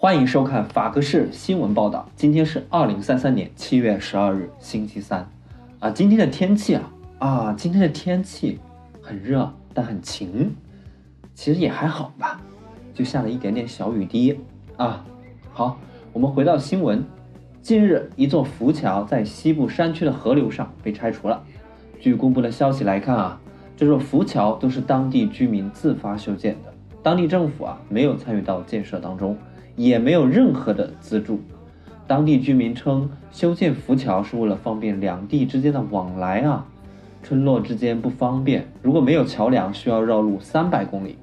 欢迎收看法克士新闻报道。今天是二零三三年七月十二日，星期三。啊，今天的天气啊，啊，今天的天气很热，但很晴，其实也还好吧，就下了一点点小雨滴啊。好，我们回到新闻。近日，一座浮桥在西部山区的河流上被拆除了。据公布的消息来看啊，这座浮桥都是当地居民自发修建的，当地政府啊没有参与到建设当中。也没有任何的资助。当地居民称，修建浮桥是为了方便两地之间的往来啊。村落之间不方便，如果没有桥梁，需要绕路三百公里。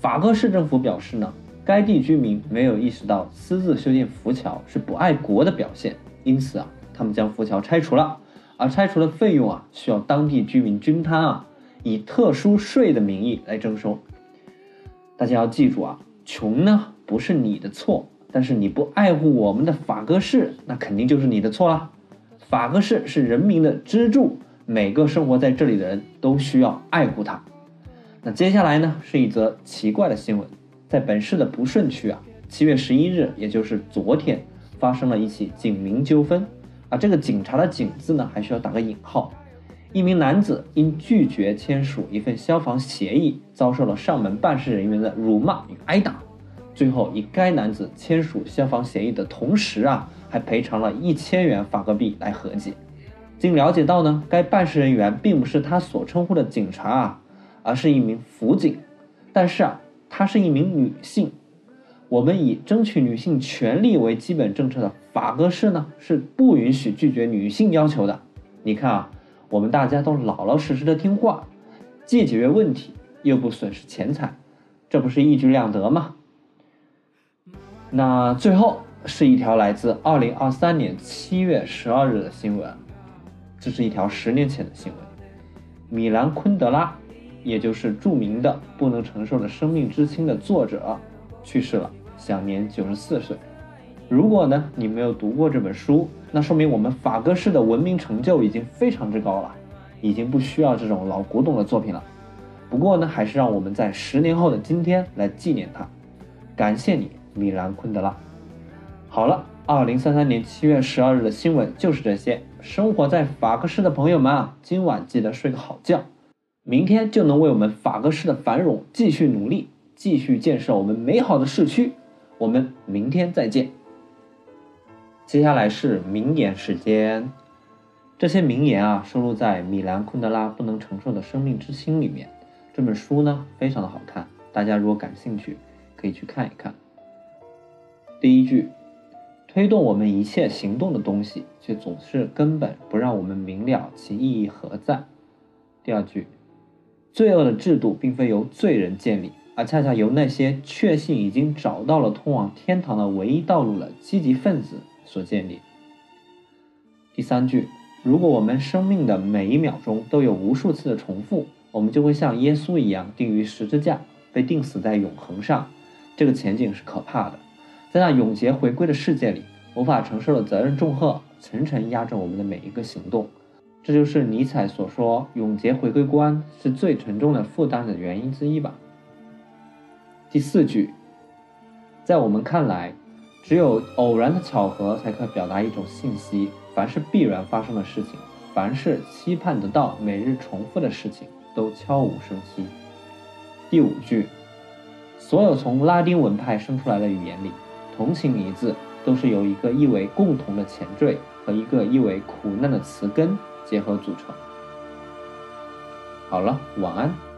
法戈市政府表示呢，该地居民没有意识到私自修建浮桥是不爱国的表现，因此啊，他们将浮桥拆除了。而拆除的费用啊，需要当地居民均摊啊，以特殊税的名义来征收。大家要记住啊，穷呢。不是你的错，但是你不爱护我们的法戈市，那肯定就是你的错了。法戈市是人民的支柱，每个生活在这里的人都需要爱护它。那接下来呢，是一则奇怪的新闻，在本市的不顺区啊，七月十一日，也就是昨天，发生了一起警民纠纷啊。这个警察的“警”字呢，还需要打个引号。一名男子因拒绝签署一份消防协议，遭受了上门办事人员的辱骂与挨打。最后，以该男子签署消防协议的同时啊，还赔偿了一千元法戈币来和解。经了解到呢，该办事人员并不是他所称呼的警察啊，而是一名辅警。但是啊，她是一名女性。我们以争取女性权利为基本政策的法戈市呢，是不允许拒绝女性要求的。你看啊，我们大家都老老实实的听话，既解决问题，又不损失钱财，这不是一举两得吗？那最后是一条来自二零二三年七月十二日的新闻，这是一条十年前的新闻。米兰昆德拉，也就是著名的《不能承受的生命之轻》的作者，去世了，享年九十四岁。如果呢你没有读过这本书，那说明我们法戈市的文明成就已经非常之高了，已经不需要这种老古董的作品了。不过呢，还是让我们在十年后的今天来纪念他，感谢你。米兰昆德拉。好了，二零三三年七月十二日的新闻就是这些。生活在法克市的朋友们啊，今晚记得睡个好觉，明天就能为我们法克市的繁荣继续努力，继续建设我们美好的市区。我们明天再见。接下来是名言时间，这些名言啊收录在米兰昆德拉《不能承受的生命之轻》里面。这本书呢非常的好看，大家如果感兴趣，可以去看一看。第一句，推动我们一切行动的东西，却总是根本不让我们明了其意义何在。第二句，罪恶的制度并非由罪人建立，而恰恰由那些确信已经找到了通往天堂的唯一道路的积极分子所建立。第三句，如果我们生命的每一秒钟都有无数次的重复，我们就会像耶稣一样钉于十字架，被钉死在永恒上。这个前景是可怕的。在那永劫回归的世界里，无法承受的责任重荷层层压着我们的每一个行动，这就是尼采所说“永劫回归观”是最沉重的负担的原因之一吧。第四句，在我们看来，只有偶然的巧合才可表达一种信息。凡是必然发生的事情，凡是期盼得到每日重复的事情，都悄无声息。第五句，所有从拉丁文派生出来的语言里。同情一字都是由一个意为共同的前缀和一个意为苦难的词根结合组成。好了，晚安。